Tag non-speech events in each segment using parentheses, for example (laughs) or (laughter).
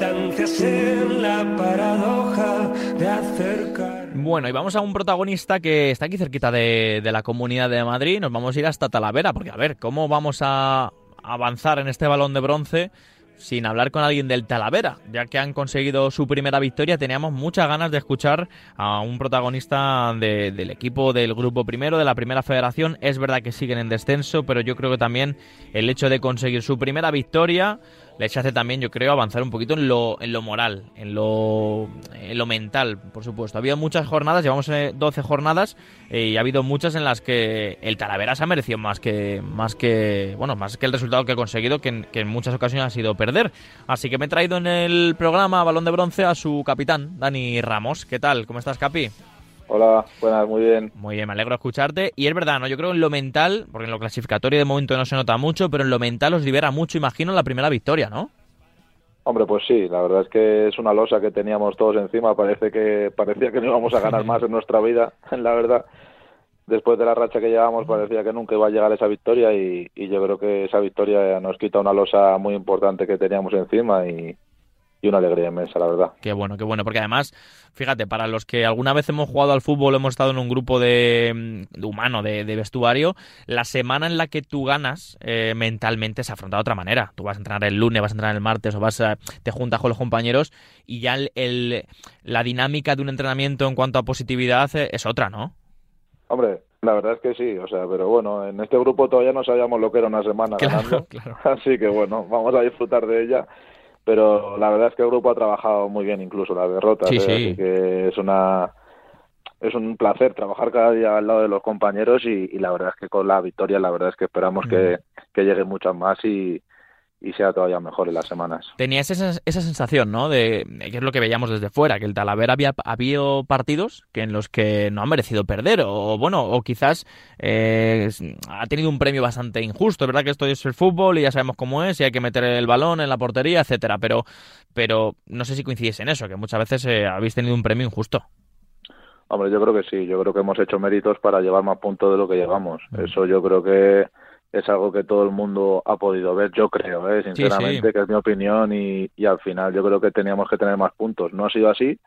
en la paradoja de acercar. Bueno, y vamos a un protagonista que está aquí cerquita de, de la comunidad de Madrid. Nos vamos a ir hasta Talavera, porque a ver, ¿cómo vamos a avanzar en este balón de bronce? sin hablar con alguien del Talavera, ya que han conseguido su primera victoria. Teníamos muchas ganas de escuchar a un protagonista de- del equipo del grupo primero, de la primera federación. Es verdad que siguen en descenso, pero yo creo que también el hecho de conseguir su primera victoria les hace también, yo creo, avanzar un poquito en lo, en lo moral, en lo, en lo mental, por supuesto. Ha habido muchas jornadas, llevamos eh, 12 jornadas eh, y ha habido muchas en las que el Talavera se ha merecido más que, más que, bueno, más que el resultado que ha conseguido, que en muchas ocasiones ha sido perder. Así que me he traído en el programa Balón de Bronce a su capitán, Dani Ramos. ¿Qué tal? ¿Cómo estás, Capi? Hola, buenas, muy bien. Muy bien, me alegro de escucharte. Y es verdad, ¿no? Yo creo en lo mental, porque en lo clasificatorio de momento no se nota mucho, pero en lo mental os libera mucho, imagino, la primera victoria, ¿no? Hombre, pues sí, la verdad es que es una losa que teníamos todos encima. Parece que parecía que no íbamos a (laughs) ganar más en nuestra vida, (laughs) la verdad. Después de la racha que llevamos parecía que nunca iba a llegar esa victoria y, y yo creo que esa victoria nos quita una losa muy importante que teníamos encima y, y una alegría inmensa, la verdad. Qué bueno, qué bueno, porque además, fíjate, para los que alguna vez hemos jugado al fútbol, hemos estado en un grupo de, mm, de humano, de, de vestuario, la semana en la que tú ganas eh, mentalmente se afronta de otra manera. Tú vas a entrenar el lunes, vas a entrenar el martes o vas a, te juntas con los compañeros y ya el, el- la dinámica de un entrenamiento en cuanto a positividad eh, es otra, ¿no? Hombre, la verdad es que sí, o sea, pero bueno, en este grupo todavía no sabíamos lo que era una semana ganando. (laughs) claro. Así que bueno, vamos a disfrutar de ella. Pero la verdad es que el grupo ha trabajado muy bien, incluso las derrotas. Sí, ¿eh? sí. Así que es una es un placer trabajar cada día al lado de los compañeros y, y la verdad es que con la victoria la verdad es que esperamos que, que lleguen muchas más y, y sea todavía mejor en las semanas. Tenías esa, esa sensación, ¿no? De que es lo que veíamos desde fuera, que el Talavera había habido partidos que en los que no ha merecido perder, o bueno, o quizás eh, ha tenido un premio bastante injusto. Es verdad que esto es el fútbol y ya sabemos cómo es, y hay que meter el balón en la portería, etcétera. Pero, pero no sé si coincidís en eso, que muchas veces eh, habéis tenido un premio injusto. Hombre, yo creo que sí, yo creo que hemos hecho méritos para llevar más puntos de lo que llevamos. Eso yo creo que es algo que todo el mundo ha podido ver, yo creo, ¿eh? sinceramente, sí. que es mi opinión y, y al final yo creo que teníamos que tener más puntos. No ha sido así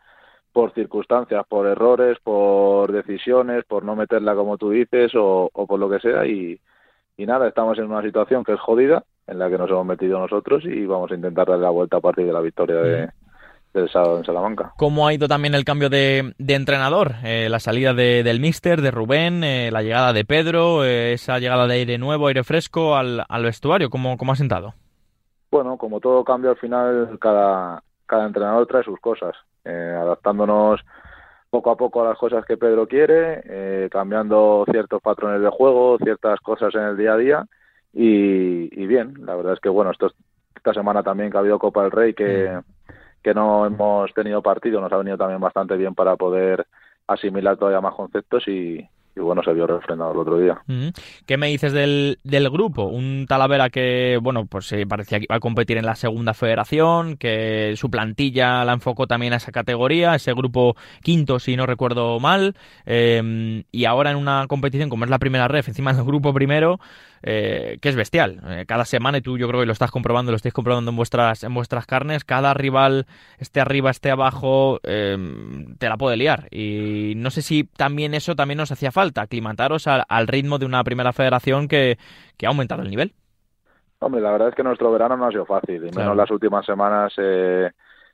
por circunstancias, por errores, por decisiones, por no meterla como tú dices o, o por lo que sea y, y nada, estamos en una situación que es jodida, en la que nos hemos metido nosotros y vamos a intentar darle la vuelta a partir de la victoria de, del sábado en Salamanca. ¿Cómo ha ido también el cambio de, de entrenador? Eh, la salida de- del míster, de Rubén, eh, la llegada de Pedro, eh, esa llegada de aire nuevo, aire fresco al, al vestuario. ¿Cómo, ¿Cómo ha sentado? Bueno, como todo cambio, al final cada, cada entrenador trae sus cosas, adaptándonos poco a poco a las cosas que Pedro quiere, eh, cambiando ciertos patrones de juego, ciertas cosas en el día a día y, y bien, la verdad es que bueno, esto, esta semana también que ha habido Copa del Rey que, que no hemos tenido partido, nos ha venido también bastante bien para poder asimilar todavía más conceptos y, y bueno, se vio refrendado el otro día. ¿Qué me dices del, del grupo? Un Talavera que, bueno, pues eh, parecía que iba a competir en la segunda federación, que su plantilla la enfocó también a esa categoría, ese grupo quinto, si no recuerdo mal, eh, y ahora en una competición como es la primera ref, encima del grupo primero, eh, que es bestial. Eh, cada semana, y tú yo creo que lo estás comprobando, lo estáis comprobando en vuestras, en vuestras carnes, cada rival, esté arriba, esté abajo, eh, te la puede liar. Y no sé si también eso también nos hacía falta, aclimataros al, al ritmo de una primera federación que, que ha aumentado el nivel. Hombre, la verdad es que nuestro verano no ha sido fácil, y Claro. menos las últimas semanas. eh,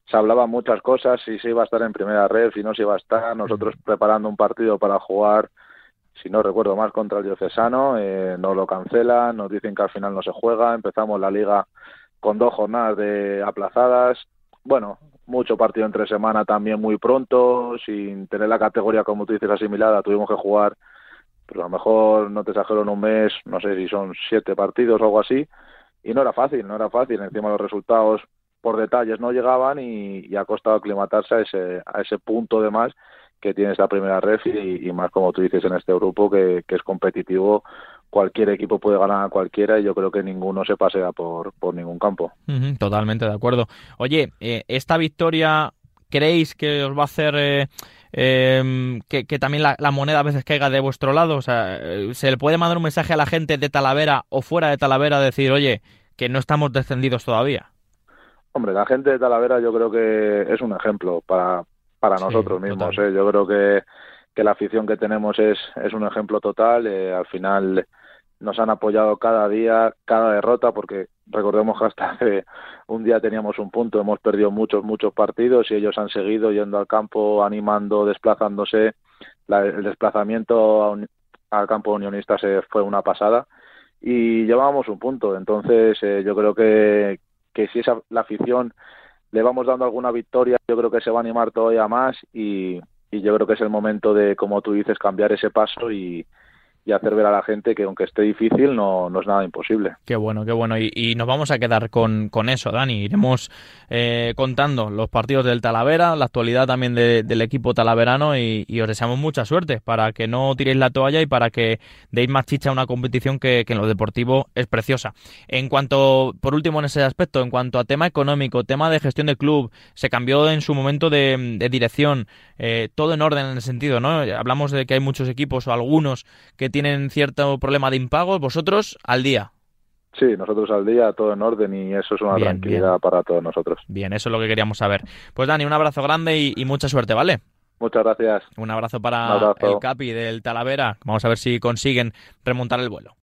se hablaban muchas cosas, si se iba a estar en primera red, si no se iba a estar. Nosotros preparando un partido para jugar, si no recuerdo más, contra el Diocesano, eh, nos lo cancelan, nos dicen que al final no se juega. Empezamos la liga con dos jornadas de aplazadas. Bueno, mucho partido entre semana también muy pronto, sin tener la categoría, como tú dices, asimilada. Tuvimos que jugar, pues a lo mejor, no te exagero, en un mes, no sé si son siete partidos o algo así. Y no era fácil, no era fácil. Encima los resultados por detalles no llegaban y, ha costado aclimatarse a ese, a ese punto de más que tiene esta primera ref y, y más como tú dices en este grupo que, que es competitivo cualquier equipo puede ganar a cualquiera y yo creo que ninguno se pasea por, por ningún campo. Totalmente de acuerdo. Oye, eh, esta victoria, ¿creéis que os va a hacer eh, eh, que, que también la, la moneda a veces caiga de vuestro lado? O sea, eh, ¿se le puede mandar un mensaje a la gente de Talavera o fuera de Talavera decir, oye, que no estamos descendidos todavía? Hombre, la gente de Talavera yo creo que es un ejemplo para, para nosotros mismos. ¿eh? Yo creo que, que la afición que tenemos es, es un ejemplo total. Al final nos han apoyado cada día, cada derrota, porque recordemos que hasta un día teníamos un punto, hemos perdido muchos, muchos partidos y ellos han seguido yendo al campo, animando, desplazándose. el desplazamiento al campo unionista se fue una pasada y llevábamos un punto. Entonces, eh, yo creo que, que si esa, la afición le vamos dando alguna victoria, yo creo que se va a animar todavía más y, y yo creo que es el momento de, como tú dices, cambiar ese paso y, y hacer ver a la gente que aunque esté difícil no, no es nada imposible. Qué bueno, qué bueno. Y, nos vamos a quedar con, con eso, Dani. Iremos eh, contando los partidos del Talavera, la actualidad también del equipo talaverano y, os deseamos mucha suerte para que no tiréis la toalla y para que deis más chicha a una competición que, en lo deportivo es preciosa. En cuanto, por último en ese aspecto, en cuanto a tema económico, tema de gestión de club, se cambió en su momento de, dirección, eh, todo en orden en el sentido, ¿no? Hablamos de que hay muchos equipos o algunos que tienen cierto problema de impago, vosotros al día. Sí, nosotros al día, todo en orden y eso es una tranquilidad para todos nosotros. Bien, eso es lo que queríamos saber. Pues Dani, un abrazo grande y, mucha suerte, ¿vale? Muchas gracias. Un abrazo para el Capi del Talavera. Vamos a ver si consiguen remontar el vuelo.